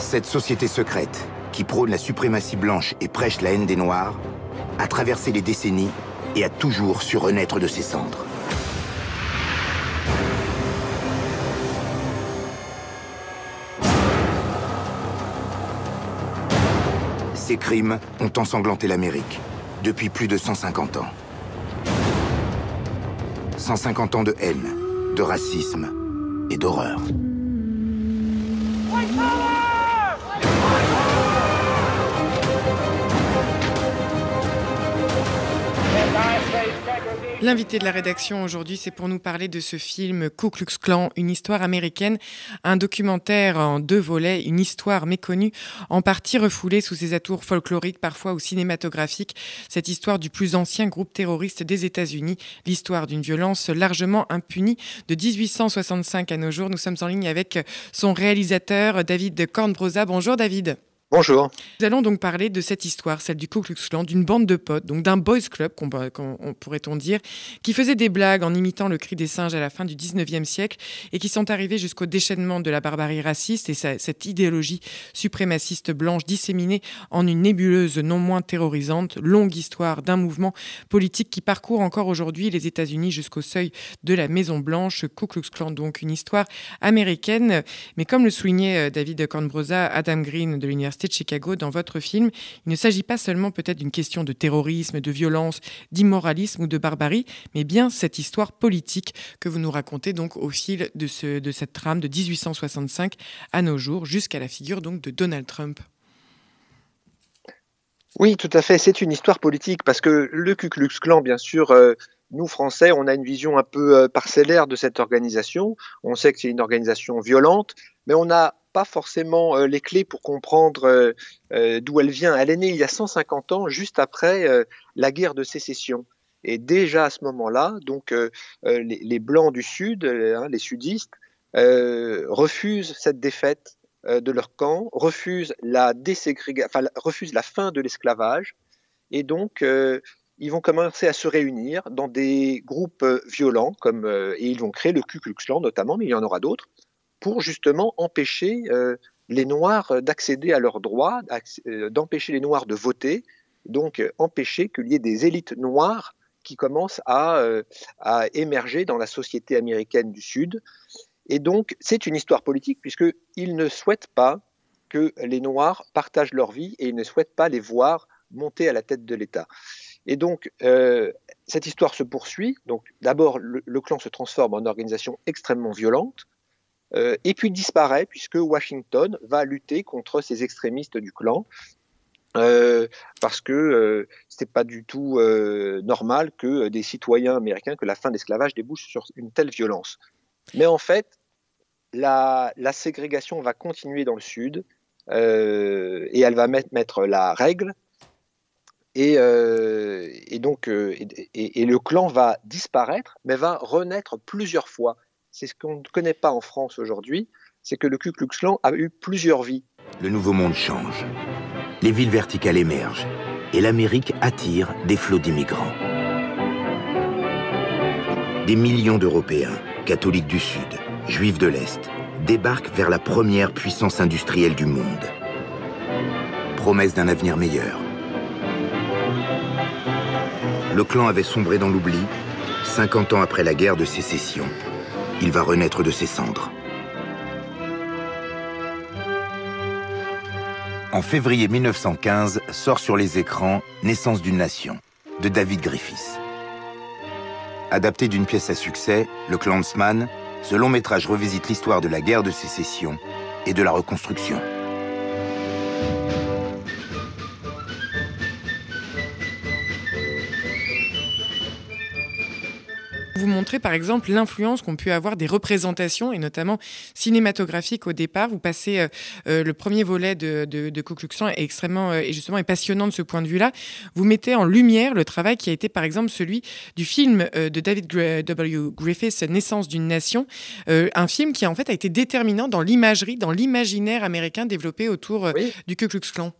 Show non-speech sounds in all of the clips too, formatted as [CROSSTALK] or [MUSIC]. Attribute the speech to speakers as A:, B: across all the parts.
A: Cette société secrète, qui prône la suprématie blanche et prêche la haine des Noirs, a traversé les décennies et a toujours su renaître de ses cendres. Ces crimes ont ensanglanté l'Amérique depuis plus de 150 ans. 150 ans de haine, de racisme et d'horreur.
B: L'invité de la rédaction aujourd'hui, c'est pour nous parler de ce film Ku Klux Klan, une histoire américaine, un documentaire en deux volets, une histoire méconnue, en partie refoulée sous ses atours folkloriques, parfois ou cinématographiques. Cette histoire du plus ancien groupe terroriste des États-Unis, l'histoire d'une violence largement impunie de 1865 à nos jours. Nous sommes en ligne avec son réalisateur David Kornbrosa. Bonjour David.
C: Bonjour.
B: Nous allons donc parler de cette histoire, celle du Ku Klux Klan, d'une bande de potes, donc d'un boys club, pourrait-on dire, qui faisait des blagues en imitant le cri des singes à la fin du 19e siècle et qui sont arrivés jusqu'au déchaînement de la barbarie raciste et cette idéologie suprémaciste blanche disséminée en une nébuleuse non moins terrorisante, longue histoire d'un mouvement politique qui parcourt encore aujourd'hui les États-Unis jusqu'au seuil de la Maison Blanche. Ku Klux Klan, donc une histoire américaine, mais comme le soulignait euh, David Kornbrosa, Adam Green de l'Université de Chicago dans votre film, il ne s'agit pas seulement peut-être d'une question de terrorisme, de violence, d'immoralisme ou de barbarie, mais bien cette histoire politique que vous nous racontez donc au fil de, ce, de cette trame de 1865 à nos jours, jusqu'à la figure donc de Donald Trump.
C: Oui, tout à fait. C'est une histoire politique parce que le Ku Klux Klan, bien sûr, euh, nous Français, on a une vision un peu euh, parcellaire de cette organisation. On sait que c'est une organisation violente, mais on a pas forcément euh, les clés pour comprendre euh, euh, d'où elle vient. Elle est née il y a 150 ans, juste après la guerre de sécession. Et déjà à ce moment-là, donc les, blancs du Sud, hein, les sudistes, refusent cette défaite de leur camp, refusent la refusent la fin de l'esclavage, et donc ils vont commencer à se réunir dans des groupes violents, comme et ils vont créer le Ku Klux Klan notamment, mais il y en aura d'autres pour justement empêcher euh, les Noirs d'accéder à leurs droits, euh, d'empêcher les Noirs de voter, donc euh, empêcher qu'il y ait des élites noires qui commencent à, émerger dans la société américaine du Sud. Et donc, c'est une histoire politique puisqu'ils ne souhaitent pas que les Noirs partagent leur vie et ils ne souhaitent pas les voir monter à la tête de l'État. Et donc, cette histoire se poursuit. Donc, d'abord, le, clan se transforme en organisation extrêmement violente. Euh, et puis disparaît puisque Washington va lutter contre ces extrémistes du clan. Euh, parce que euh, c'était pas du tout normal que des citoyens américains, que la fin de l'esclavage débouche sur une telle violence. Mais en fait, la, ségrégation va continuer dans le Sud et elle va mettre, la règle. Et, donc, et, le clan va disparaître, mais va renaître plusieurs fois c'est ce qu'on ne connaît pas en France aujourd'hui, c'est que le Ku Klux Klan a eu plusieurs vies.
A: Le nouveau monde change. Les villes verticales émergent et l'Amérique attire des flots d'immigrants. Des millions d'Européens, catholiques du Sud, juifs de l'Est, débarquent vers la première puissance industrielle du monde. Promesse d'un avenir meilleur. Le clan avait sombré dans l'oubli, 50 ans après la guerre de sécession, il va renaître de ses cendres. En février 1915 sort sur les écrans Naissance d'une nation de David Griffiths. Adapté d'une pièce à succès, Le Clansman, ce long métrage revisite l'histoire de la guerre de sécession et de la reconstruction.
B: Vous montrer par exemple l'influence qu'ont pu avoir des représentations, et notamment cinématographiques au départ. Vous passez euh, euh, le premier volet de, de, de est extrêmement euh, et justement est passionnant de ce point de vue-là. Vous mettez en lumière le travail qui a été par exemple celui du film de David W. Griffiths, Naissance d'une nation, un film qui en fait a été déterminant dans l'imagerie, dans l'imaginaire américain développé autour du Ku Klux Klan.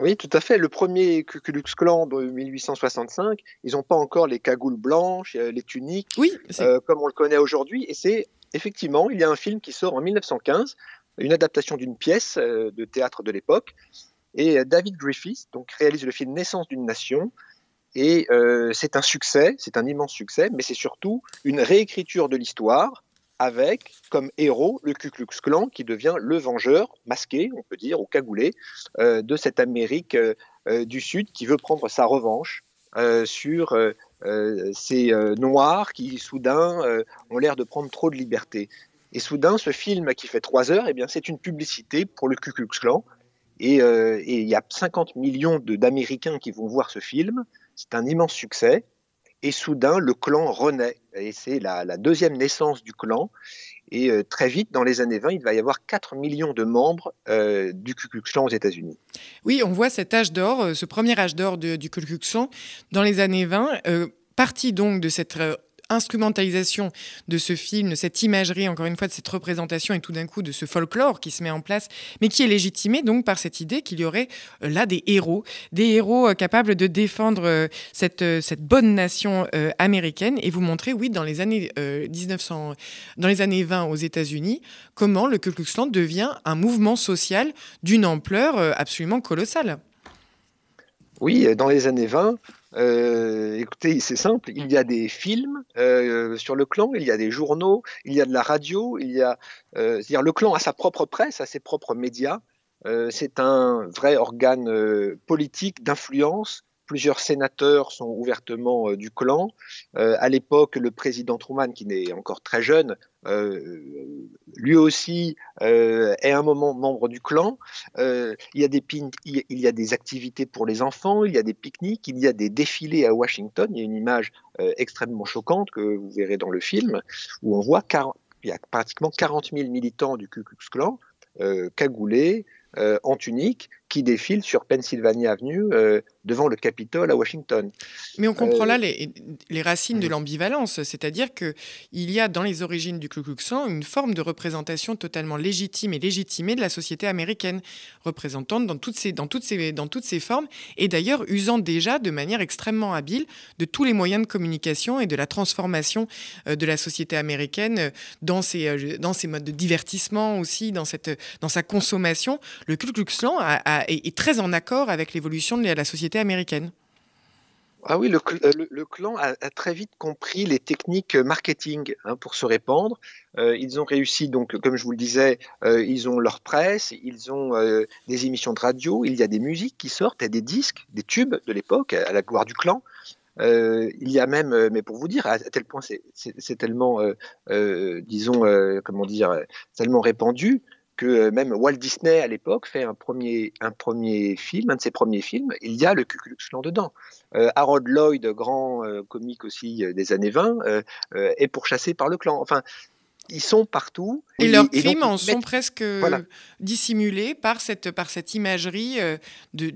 C: Oui, tout à fait. Le premier Ku Klux Klan de 1865, ils n'ont pas encore les cagoules blanches, euh, les tuniques,
B: oui,
C: euh, comme on le connaît aujourd'hui. Et c'est effectivement, il y a un film qui sort en 1915, une adaptation d'une pièce euh, de théâtre de l'époque. Et David Griffith donc, réalise le film Naissance d'une nation. Et c'est un succès, c'est un immense succès, mais c'est surtout une réécriture de l'histoire avec comme héros le Ku Klux Klan qui devient le vengeur masqué, on peut dire, ou cagoulé, euh, de cette Amérique euh, euh, du Sud qui veut prendre sa revanche sur ces Noirs qui soudain ont l'air de prendre trop de liberté. Et soudain, ce film qui fait trois heures, eh bien, c'est une publicité pour le Ku Klux Klan. Et il y a 50 millions d'Américains qui vont voir ce film. C'est un immense succès et soudain le clan renaît. Et c'est la, deuxième naissance du clan. Et euh, très vite, dans les années 20, il va y avoir 4 millions de membres euh, du Ku Klux Klan aux États-Unis.
B: Oui, on voit cet âge d'or, euh, ce premier âge d'or du Ku Klux Klan dans les années 20. parti donc de cette instrumentalisation de ce film, de cette imagerie, encore une fois, de cette représentation et tout d'un coup de ce folklore qui se met en place, mais qui est légitimé donc par cette idée qu'il y aurait euh, là des héros, des héros euh, capables de défendre euh, cette, cette bonne nation américaine et vous montrer, oui, dans les années 1900, dans les années 20 aux États-Unis, comment le Ku Klux Klan devient un mouvement social d'une ampleur absolument colossale.
C: Oui, dans les années 20, euh, écoutez, c'est simple, il y a des films euh, sur le clan, il y a des journaux, il y a de la radio, il y a, euh, c'est-à-dire le clan a sa propre presse, a ses propres médias. c'est un vrai organe politique d'influence Plusieurs sénateurs sont ouvertement euh, du clan. Euh, à l'époque, le président Truman, qui n'est encore très jeune, euh, lui aussi est un moment membre du clan. il, y a des il activités pour les enfants, il y a des pique-niques, il y a des défilés à Washington. Il y a une image extrêmement choquante que vous verrez dans le film, où on voit qu'il y a pratiquement 40 000 militants du Ku Klux Klan cagoulés, en tunique, qui défilent sur Pennsylvania Avenue euh, devant le Capitole à Washington.
B: Mais on comprend là euh, les, les, racines de l'ambivalence, c'est-à-dire qu'il y a dans les origines du Ku Klux Klan une forme de représentation totalement légitime et légitimée de la société américaine, représentante dans toutes ces, dans toutes ces, dans toutes ces formes, et d'ailleurs usant déjà de manière extrêmement habile de tous les moyens de communication et de la transformation euh, de la société américaine dans ses, dans ses modes de divertissement aussi, dans, cette, dans sa consommation. Le Ku Klux Klan a est, très en accord avec l'évolution de la société américaine.
C: Ah oui, le, euh, clan a, très vite compris les techniques marketing hein, pour se répandre. Euh, ils ont réussi, donc, comme je vous le disais, euh, ils ont leur presse, ils ont des émissions de radio, il y a des musiques qui sortent, et des disques, des tubes de l'époque, à la gloire du clan. il y a même, mais pour vous dire, à tel point c'est tellement, disons, comment dire, tellement répandu que euh, même Walt Disney à l'époque fait un premier, un premier film, un de ses premiers films, il y a le Ku Klux Klan dedans. Euh, Harold Lloyd, grand euh, comique aussi des années 20, est pourchassé par le clan. Enfin, ils sont partout.
B: Et, leurs crimes en sont presque dissimulés par cette, par cette imagerie de,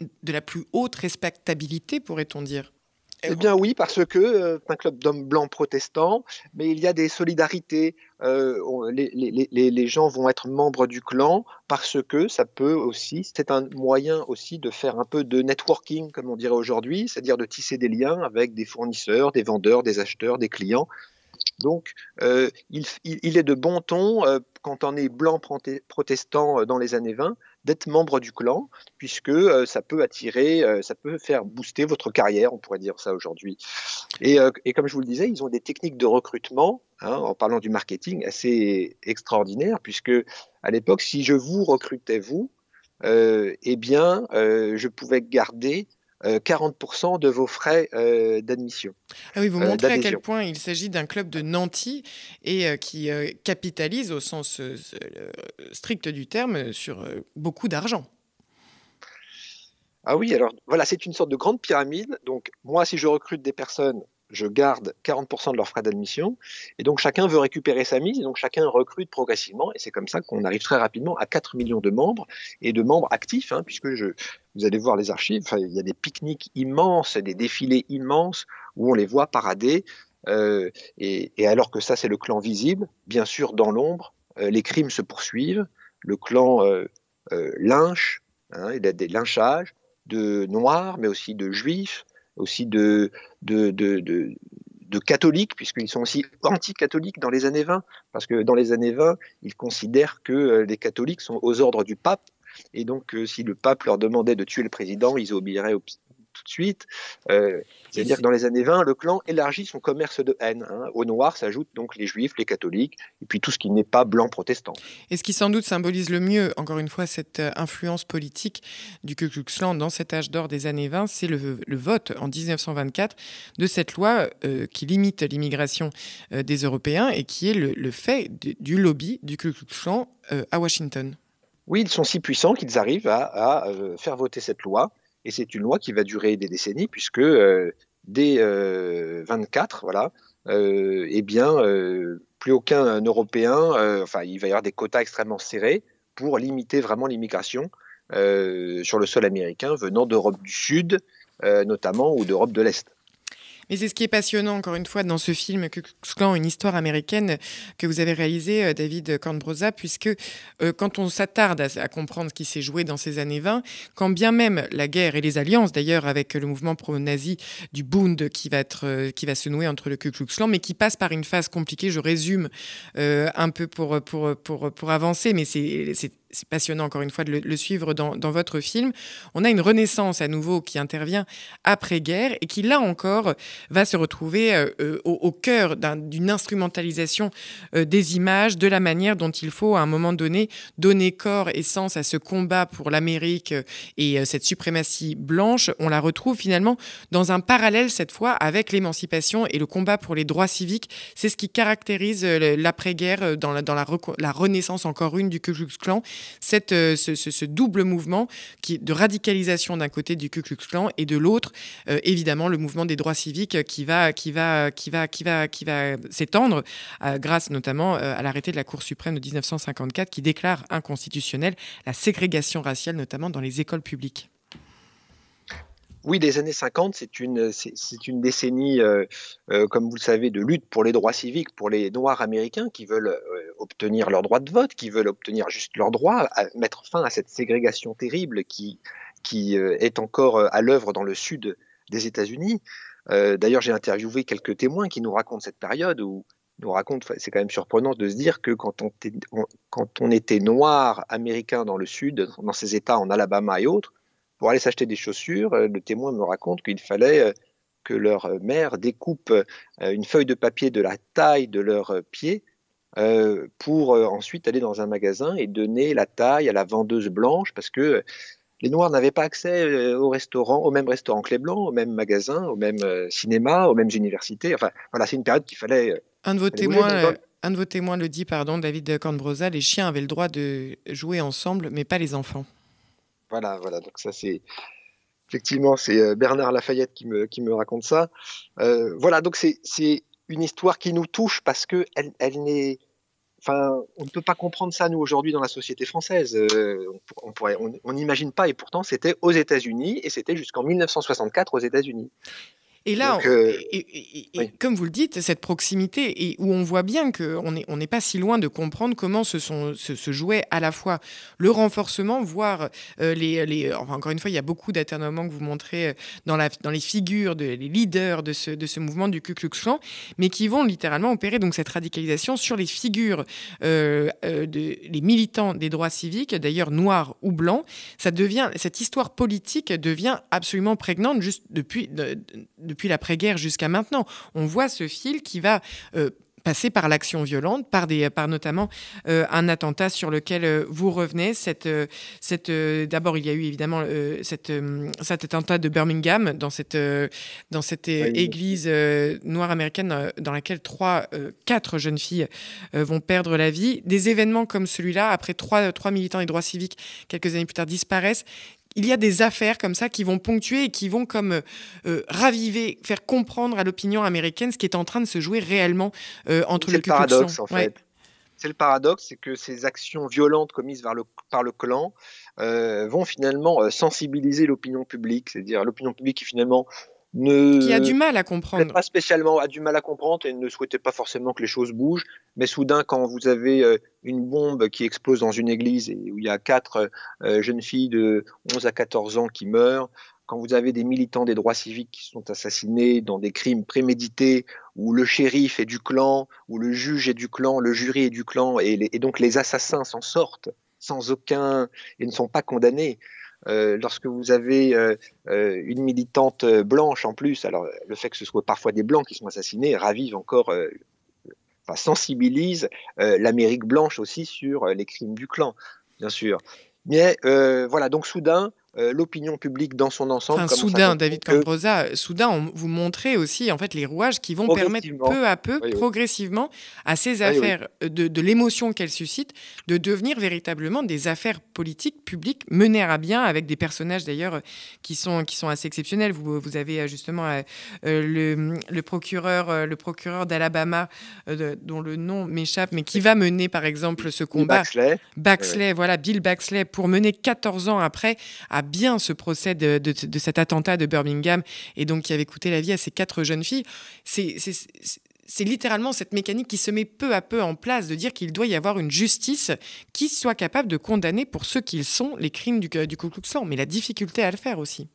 B: de la plus haute respectabilité, pourrait-on dire.
C: Eh bien oui, parce que euh, c'est un club d'hommes blancs protestants, mais il y a des solidarités. Euh, les, gens vont être membres du clan parce que ça peut aussi, c'est un moyen aussi de faire un peu de networking, comme on dirait aujourd'hui, c'est-à-dire de tisser des liens avec des fournisseurs, des vendeurs, des acheteurs, des clients. Donc, euh, il, est de bon ton, quand on est blanc protestant dans les années 20, d'être membre du clan, puisque euh, ça peut attirer, euh, ça peut faire booster votre carrière, on pourrait dire ça aujourd'hui. Et, euh, comme je vous le disais, ils ont des techniques de recrutement, hein, en parlant du marketing, assez extraordinaires, puisque à l'époque, si je vous recrutais vous, eh bien, je pouvais garder 40% euh, de vos frais euh, d'admission.
B: Ah oui, vous euh, montrez à quel point il s'agit d'un club de nantis et qui capitalise au sens strict du terme sur beaucoup d'argent.
C: Ah oui, alors voilà, c'est une sorte de grande pyramide. Donc moi, si je recrute des personnes je garde 40% de leurs frais d'admission. Et donc chacun veut récupérer sa mise, et donc chacun recrute progressivement. Et c'est comme ça qu'on arrive très rapidement à 4 millions de membres et de membres actifs, hein, puisque je, vous allez voir les archives, il y a des pique-niques immenses, des défilés immenses où on les voit parader. Euh, et, alors que ça, c'est le clan visible, bien sûr, dans l'ombre, euh, les crimes se poursuivent, le clan euh, lynche, Hein, il y a des lynchages de noirs, mais aussi de juifs, aussi de, catholiques, puisqu'ils sont aussi anti-catholiques dans les années 20, parce que dans les années 20, ils considèrent que euh, les catholiques sont aux ordres du pape, et donc euh, si le pape leur demandait de tuer le président, ils obéiraient tout de suite. Euh, c'est-à-dire que dans les années 20, le clan élargit son commerce de haine. Hein. Au noir s'ajoutent donc les juifs, les catholiques, et puis tout ce qui n'est pas blanc protestant.
B: Et ce qui sans doute symbolise le mieux, encore une fois, cette euh, influence politique du Ku Klux Klan dans cet âge d'or des années 20, c'est le, vote en 1924 de cette loi euh, qui limite l'immigration des Européens et qui est le, fait du lobby du Ku Klux Klan à Washington.
C: Oui, ils sont si puissants qu'ils arrivent à faire voter cette loi et c'est une loi qui va durer des décennies, puisque euh, dès 24, euh, voilà, euh, eh bien, plus aucun Européen, enfin, il va y avoir des quotas extrêmement serrés pour limiter vraiment l'immigration sur le sol américain venant d'Europe du Sud, notamment, ou d'Europe de l'Est.
B: Et c'est ce qui est passionnant, encore une fois, dans ce film Ku une histoire américaine que vous avez réalisé, euh, David Cornbrosa, puisque euh, quand on s'attarde à, comprendre ce qui s'est joué dans ces années 20, quand bien même la guerre et les alliances, d'ailleurs, avec le mouvement pro-nazi du Bund qui va, être, euh, qui va se nouer entre le Ku Klux Klan, mais qui passe par une phase compliquée, je résume un peu pour, pour avancer, mais c'est c'est passionnant encore une fois de le, suivre dans, votre film. On a une renaissance à nouveau qui intervient après-guerre et qui là encore va se retrouver euh, euh, au, cœur d'une instrumentalisation euh, des images, de la manière dont il faut à un moment donné donner corps et sens à ce combat pour l'Amérique et cette suprématie blanche. On la retrouve finalement dans un parallèle cette fois avec l'émancipation et le combat pour les droits civiques. C'est ce qui caractérise l'après-guerre dans, la, la renaissance encore une du Ku Klux Klan cette, euh, ce, double mouvement qui, de radicalisation d'un côté du Ku Klux Klan et de l'autre, euh, évidemment, le mouvement des droits civiques qui va, qui va, qui va, qui va, qui va s'étendre euh, grâce notamment à l'arrêté de la Cour suprême de 1954 qui déclare inconstitutionnelle la ségrégation raciale, notamment dans les écoles publiques.
C: Oui, les années 50, c'est une, décennie, comme vous le savez, de lutte pour les droits civiques, pour les Noirs américains qui veulent obtenir leur droit de vote, qui veulent obtenir juste leur droit, à mettre fin à cette ségrégation terrible qui, qui est encore à l'œuvre dans le sud des États-Unis. D'ailleurs, j'ai interviewé quelques témoins qui nous racontent cette période où nous racontent, c'est quand même surprenant de se dire que quand on, quand on était noir américain dans le sud, dans ces États en Alabama et autres, pour aller s'acheter des chaussures, euh, le témoin me raconte qu'il fallait euh, que leur mère découpe euh, une feuille de papier de la taille de leurs pieds pour ensuite aller dans un magasin et donner la taille à la vendeuse blanche parce que les Noirs n'avaient pas accès au restaurant, au même restaurant que les Blancs, au même magasin, au même cinéma, aux mêmes universités. Enfin, voilà, c'est une période qu'il fallait.
B: Un de vos témoins. Un de vos témoins le dit, pardon, David Cornbrosa, les chiens avaient le droit de jouer ensemble, mais pas les enfants.
C: Voilà, voilà. Donc ça c'est effectivement c'est euh, Bernard Lafayette qui me, qui me raconte ça. Euh, voilà, donc c'est une histoire qui nous touche parce que elle, n'est Enfin, on ne peut pas comprendre ça, nous, aujourd'hui, dans la société française. Euh, on n'imagine pas, et pourtant, c'était aux États-Unis, et c'était jusqu'en 1964 aux États-Unis.
B: Et là, euh, comme vous le dites, cette proximité, et où on voit bien qu'on n'est on n'est pas si loin de comprendre comment se, sont, se, jouait à la fois le renforcement, voire euh, les, les encore une fois, il y a beaucoup d'aternements que vous montrez euh, dans, la, dans les figures, de, les leaders de ce, de ce mouvement du Ku Klux Klan, mais qui vont littéralement opérer donc cette radicalisation sur les figures euh, de, les militants des droits civiques, d'ailleurs noirs ou blancs. Ça devient, cette histoire politique devient absolument prégnante juste depuis depuis l'après-guerre jusqu'à maintenant. On voit ce fil qui va euh, passer par l'action violente, par, des, par notamment euh, un attentat sur lequel euh, vous revenez. Cette, cette, D'abord, il y a eu évidemment cette, cet attentat de Birmingham dans cette, dans cette église noire américaine dans laquelle trois, quatre jeunes filles vont perdre la vie. Des événements comme celui-là, après trois, trois militants des droits civiques, quelques années plus tard, disparaissent, il y a des affaires comme ça qui vont ponctuer et qui vont comme euh, raviver, faire comprendre à l'opinion américaine ce qui est en train de se jouer réellement euh, entre le,
C: le paradoxe en fait. C'est le paradoxe, c'est que ces actions violentes commises par le, par le clan euh, vont finalement sensibiliser l'opinion publique, c'est-à-dire l'opinion publique qui finalement ne
B: qui a du mal à comprendre.
C: Pas spécialement, a du mal à comprendre et ne souhaitait pas forcément que les choses bougent. Mais soudain, quand vous avez euh, une bombe qui explose dans une église et où il y a quatre euh, jeunes filles de 11 à 14 ans qui meurent, quand vous avez des militants des droits civiques qui sont assassinés dans des crimes prémédités, où le shérif est du clan, où le juge est du clan, le jury est du clan, et, et donc les assassins s'en sortent sans aucun et ne sont pas condamnés. Euh, lorsque vous avez euh, euh, une militante blanche en plus, alors le fait que ce soit parfois des blancs qui sont assassinés ravive encore, sensibilise l'Amérique blanche aussi sur les crimes du clan, bien sûr. Mais voilà, donc soudain, euh, l'opinion publique dans son ensemble.
B: soudain, David Cambrosa, soudain, on, vous montrez aussi en fait les rouages qui vont permettre peu à peu, progressivement, à ces affaires, euh, de, l'émotion qu'elles suscitent, de devenir véritablement des affaires politiques publiques menées à bien avec des personnages d'ailleurs qui sont, qui sont assez exceptionnels. Vous, vous avez euh, justement le, le, procureur, le procureur d'Alabama, dont le nom m'échappe, mais qui va mener par exemple ce combat.
C: Baxley.
B: Baxley, voilà, Bill Baxley, pour mener 14 ans après à bien ce procès de, cet attentat de Birmingham et donc qui avait coûté la vie à ces quatre jeunes filles. C'est littéralement cette mécanique qui se met peu à peu en place de dire qu'il doit y avoir une justice qui soit capable de condamner pour ceux qu'ils sont les crimes du, du Ku Klux Klan, mais la difficulté à le faire aussi.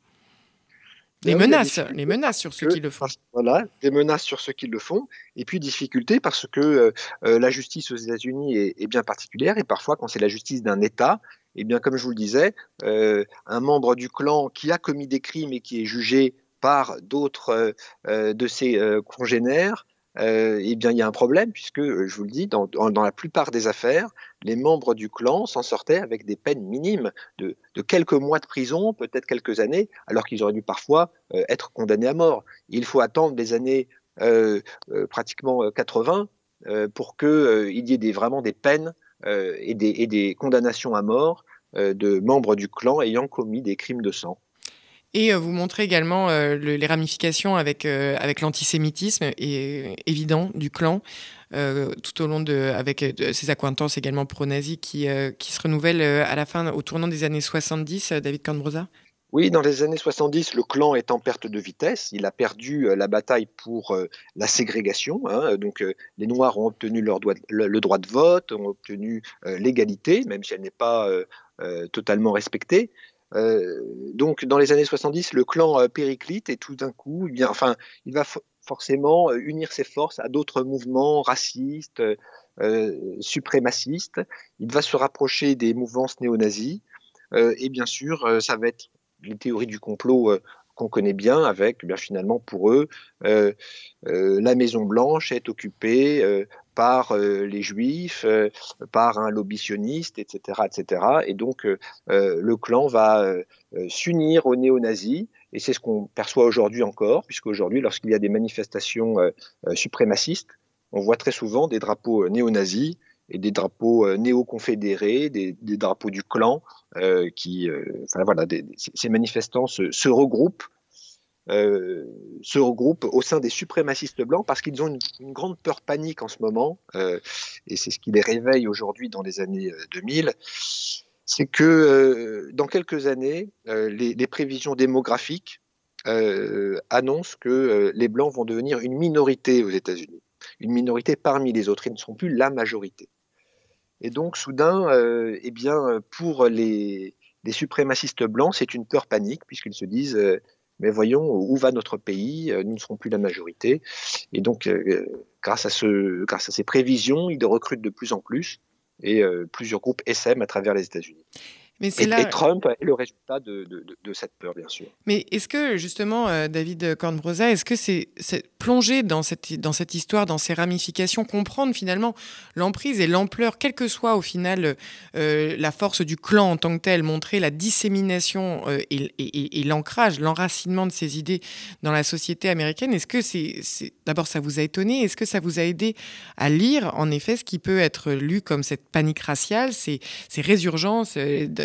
B: Les menaces, les menaces sur ceux qui le font.
C: Voilà, des menaces sur ceux qui le font, et puis difficulté parce que euh, euh, la justice aux États-Unis est, est, bien particulière, et parfois quand c'est la justice d'un État, eh bien, comme je vous le disais, euh, un membre du clan qui a commis des crimes et qui est jugé par d'autres euh, euh, de ses congénères, eh bien, il y a un problème, puisque, je vous le dis, dans, la plupart des affaires, les membres du clan s'en sortaient avec des peines minimes de, quelques mois de prison, peut-être quelques années, alors qu'ils auraient dû parfois être condamnés à mort. Il faut attendre des années pratiquement 80 pour qu'il y ait vraiment des peines et des, et, des, condamnations à mort euh, de membres du clan ayant commis des crimes de sang.
B: Et euh, vous montrez également euh, les ramifications avec, l'antisémitisme évident du clan, tout au long de, avec ses accointances également pro-nazis qui, qui se renouvellent à la fin, au tournant des années 70, David Cambrosa
C: oui, dans les années 70, le clan est en perte de vitesse. Il a perdu la bataille pour la ségrégation. Hein. Donc, les Noirs ont obtenu leur le, droit de vote, ont obtenu l'égalité, même si elle n'est pas euh, totalement respecté. Euh, donc, dans les années 70, le clan euh, périclite et tout d'un coup, il, enfin, il va forcément unir ses forces à d'autres mouvements racistes, suprémacistes. Il va se rapprocher des mouvances néo-nazis. et bien sûr, ça va être les théories du complot qu'on connaît bien, avec bien finalement pour eux, la Maison Blanche est occupée par euh, les juifs, euh, par un lobby sioniste, etc., etc. Et donc euh, le clan va s'unir aux néo-nazis, et c'est ce qu'on perçoit aujourd'hui encore, puisque aujourd'hui, lorsqu'il y a des manifestations suprémacistes, on voit très souvent des drapeaux néo-nazis et des drapeaux néo-confédérés, des, drapeaux du clan, qui, enfin voilà, ces manifestants se regroupent euh, se regroupent au sein des suprémacistes blancs parce qu'ils ont une, grande peur panique en ce moment, euh, et c'est ce qui les réveille aujourd'hui dans les années 2000, euh, c'est que dans quelques années, les, prévisions démographiques annoncent que les blancs vont devenir une minorité aux États-Unis, une minorité parmi les autres, ils ne seront plus la majorité. Et donc, soudain, eh bien, pour les, les suprémacistes blancs, c'est une peur panique, puisqu'ils se disent mais voyons où va notre pays, euh, nous ne serons plus la majorité. Et donc, euh, grâce, à ce, grâce à ces prévisions, ils recrutent de plus en plus et euh, plusieurs groupes SM à travers les États-Unis. Mais et, là... et, Trump est le résultat de, de, de, cette peur, bien sûr.
B: Mais est-ce que, justement, euh, David Kornbrosa, est-ce que c'est plonger dans cette, dans cette histoire, dans ces ramifications, comprendre finalement l'emprise et l'ampleur, quelle que soit au final euh, la force du clan en tant que tel, montrer la dissémination euh, et, l'ancrage, l'enracinement de ces idées dans la société américaine, est-ce que c'est... D'abord, ça vous a étonné? Est-ce que ça vous a aidé à lire, en effet, ce qui peut être lu comme cette panique raciale, ces, ces résurgences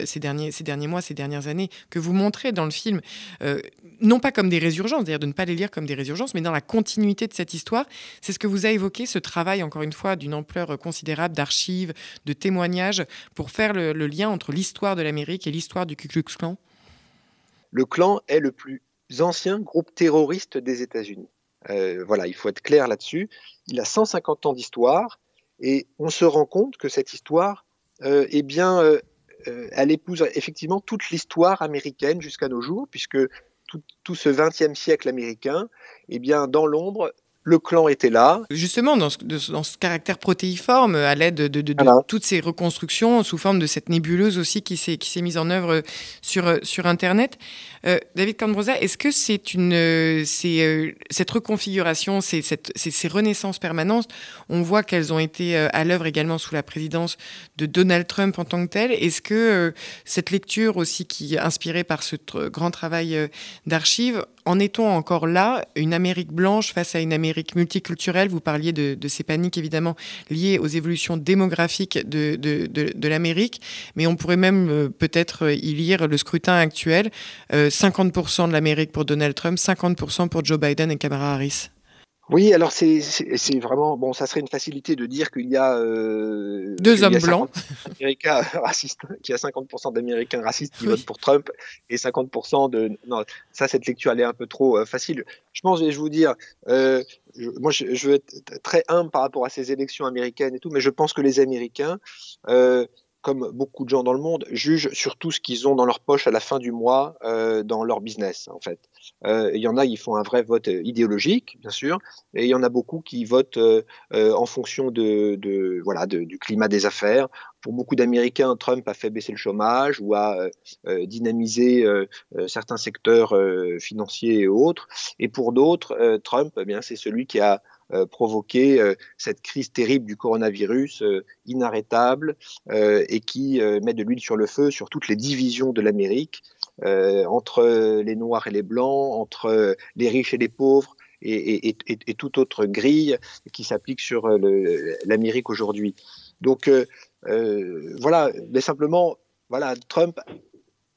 B: ces derniers, ces derniers mois, ces dernières années, que vous montrez dans le film, euh, non pas comme des résurgences, c'est-à-dire de ne pas les lire comme des résurgences, mais dans la continuité de cette histoire. C'est ce que vous a évoqué, ce travail, encore une fois, d'une ampleur considérable d'archives, de témoignages, pour faire le, lien entre l'histoire de l'Amérique et l'histoire du Ku Klux Klan
C: Le clan est le plus anciens groupes terroristes des États-Unis. Euh, voilà, il faut être clair là-dessus. Il a 150 ans d'histoire et on se rend compte que cette histoire, euh, eh bien, euh, euh elle épouse effectivement toute l'histoire américaine jusqu'à nos jours, puisque tout, ce XXe siècle américain, eh bien, dans l'ombre, le clan était là.
B: Justement, dans ce, dans ce caractère protéiforme, à l'aide de, de, de voilà. toutes ces reconstructions, sous forme de cette nébuleuse aussi qui s'est mise en œuvre sur, sur Internet. Euh, David Cambrosa, est-ce que c'est une, c'est, euh, cette reconfiguration, c'est, cette, c'est, ces renaissances permanentes, on voit qu'elles ont été euh, à l'œuvre également sous la présidence de Donald Trump en tant que tel. Est-ce que euh, cette lecture aussi qui est inspirée par ce grand travail euh, d'archives, en est-on encore là, une Amérique blanche face à une Amérique multiculturelle? Vous parliez de, ces paniques évidemment liées aux évolutions démographiques de, l'Amérique, mais on pourrait même euh, peut-être y lire le scrutin actuel, euh, 50% de l'Amérique pour Donald Trump, 50% pour Joe Biden et Kamala Harris.
C: Oui, alors c'est vraiment bon. Ça serait une facilité de dire qu'il y a euh,
B: deux hommes blancs,
C: américains [LAUGHS] racistes, qu'il y a 50% d'Américains racistes qui oui. votent pour Trump et 50% de non. Ça, cette lecture elle est un peu trop euh, facile. Je pense, je vais vous dire, euh, je, moi, je, je, veux être très humble par rapport à ces élections américaines et tout, mais je pense que les Américains euh, comme beaucoup de gens dans le monde, jugent sur tout ce qu'ils ont dans leur poche à la fin du mois euh, dans leur business, en fait. Euh, il y en a, ils font un vrai vote idéologique, bien sûr, et il y en a beaucoup qui votent euh, en fonction de, voilà du climat des affaires. Pour beaucoup d'Américains, Trump a fait baisser le chômage ou a dynamisé certains secteurs financiers et autres. Et pour d'autres, Trump, eh bien, c'est celui qui a euh, provoqué euh, cette crise terrible du coronavirus euh, inarrêtable et qui met de l'huile sur le feu sur toutes les divisions de l'Amérique entre les noirs et les blancs, entre les riches et les pauvres. Et, toute autre grille qui s'applique sur l'Amérique aujourd'hui. Donc euh, voilà, mais simplement, voilà, Trump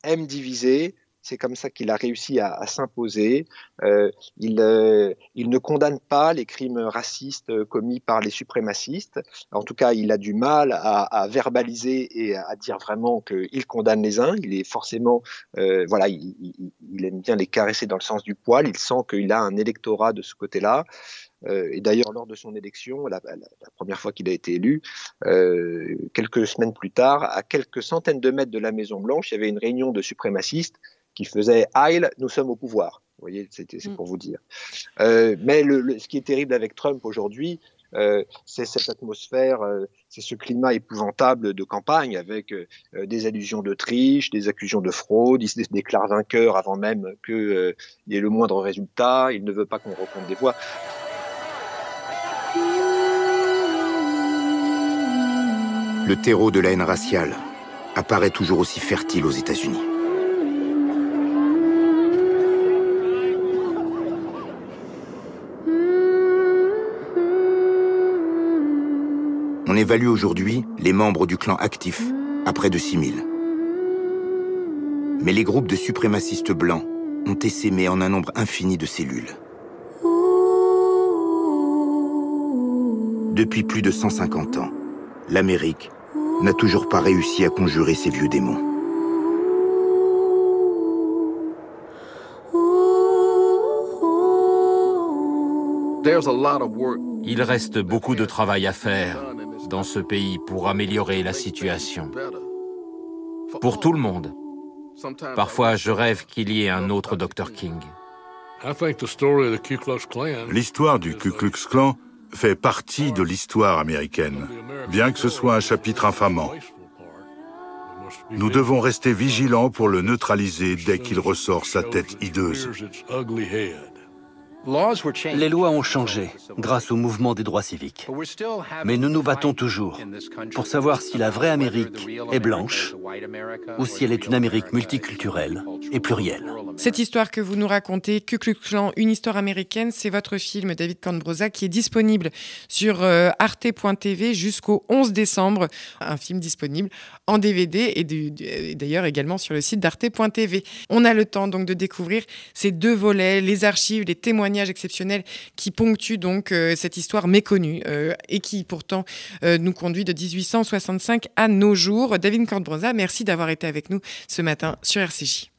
C: aime diviser, c'est comme ça qu'il a réussi à, s'imposer. Euh, il, euh, il, ne condamne pas les crimes racistes euh, commis par les suprémacistes. En tout cas, il a du mal à, verbaliser et à dire vraiment qu'il condamne les uns. Il est forcément, voilà, il, aime bien les caresser dans le sens du poil. Il sent qu'il a un électorat de ce côté-là. Et d'ailleurs, lors de son élection, la, première fois qu'il a été élu, quelques semaines plus tard, à quelques centaines de mètres de la Maison Blanche, il y avait une réunion de suprémacistes qui faisait Heil, nous sommes au pouvoir. Vous voyez, c'est mm. pour vous dire. Euh, mais le, le, ce qui est terrible avec Trump aujourd'hui, euh, c'est cette atmosphère, euh, c'est ce climat épouvantable de campagne avec euh, des allusions de triche, des accusations de fraude. Il se déclare vainqueur avant même qu'il euh, y ait le moindre résultat. Il ne veut pas qu'on recompte des voix.
A: Le terreau de la haine raciale apparaît toujours aussi fertile aux États-Unis. On évalue aujourd'hui les membres du clan actif à près de 6000. Mais les groupes de suprémacistes blancs ont essaimé en un nombre infini de cellules. Depuis plus de 150 ans, l'Amérique n'a toujours pas réussi à conjurer ces vieux démons.
D: Il reste beaucoup de travail à faire dans ce pays pour améliorer la situation. Pour tout le monde. Parfois, je rêve qu'il y ait un autre Dr. King.
E: L'histoire du Ku Klux Klan fait partie de l'histoire américaine, bien que ce soit un chapitre infamant. Nous devons rester vigilants pour le neutraliser dès qu'il ressort sa tête hideuse.
F: Les lois ont changé grâce au mouvement des droits civiques. Mais nous nous battons toujours pour savoir si la vraie Amérique est blanche ou si elle est une Amérique multiculturelle et plurielle.
B: Cette histoire que vous nous racontez, Ku Klux Klan, une histoire américaine, c'est votre film, David Cambrosa, qui est disponible sur euh, arte.tv jusqu'au 11 décembre. Un film disponible en DVD et d'ailleurs également sur le site d'arte.tv. On a le temps donc de découvrir ces deux volets, les archives, les témoignages exceptionnels qui ponctuent donc euh, cette histoire méconnue euh, et qui pourtant euh, nous conduit de 1865 à nos jours. David Cambrosa, merci d'avoir été avec nous ce matin sur RCJ.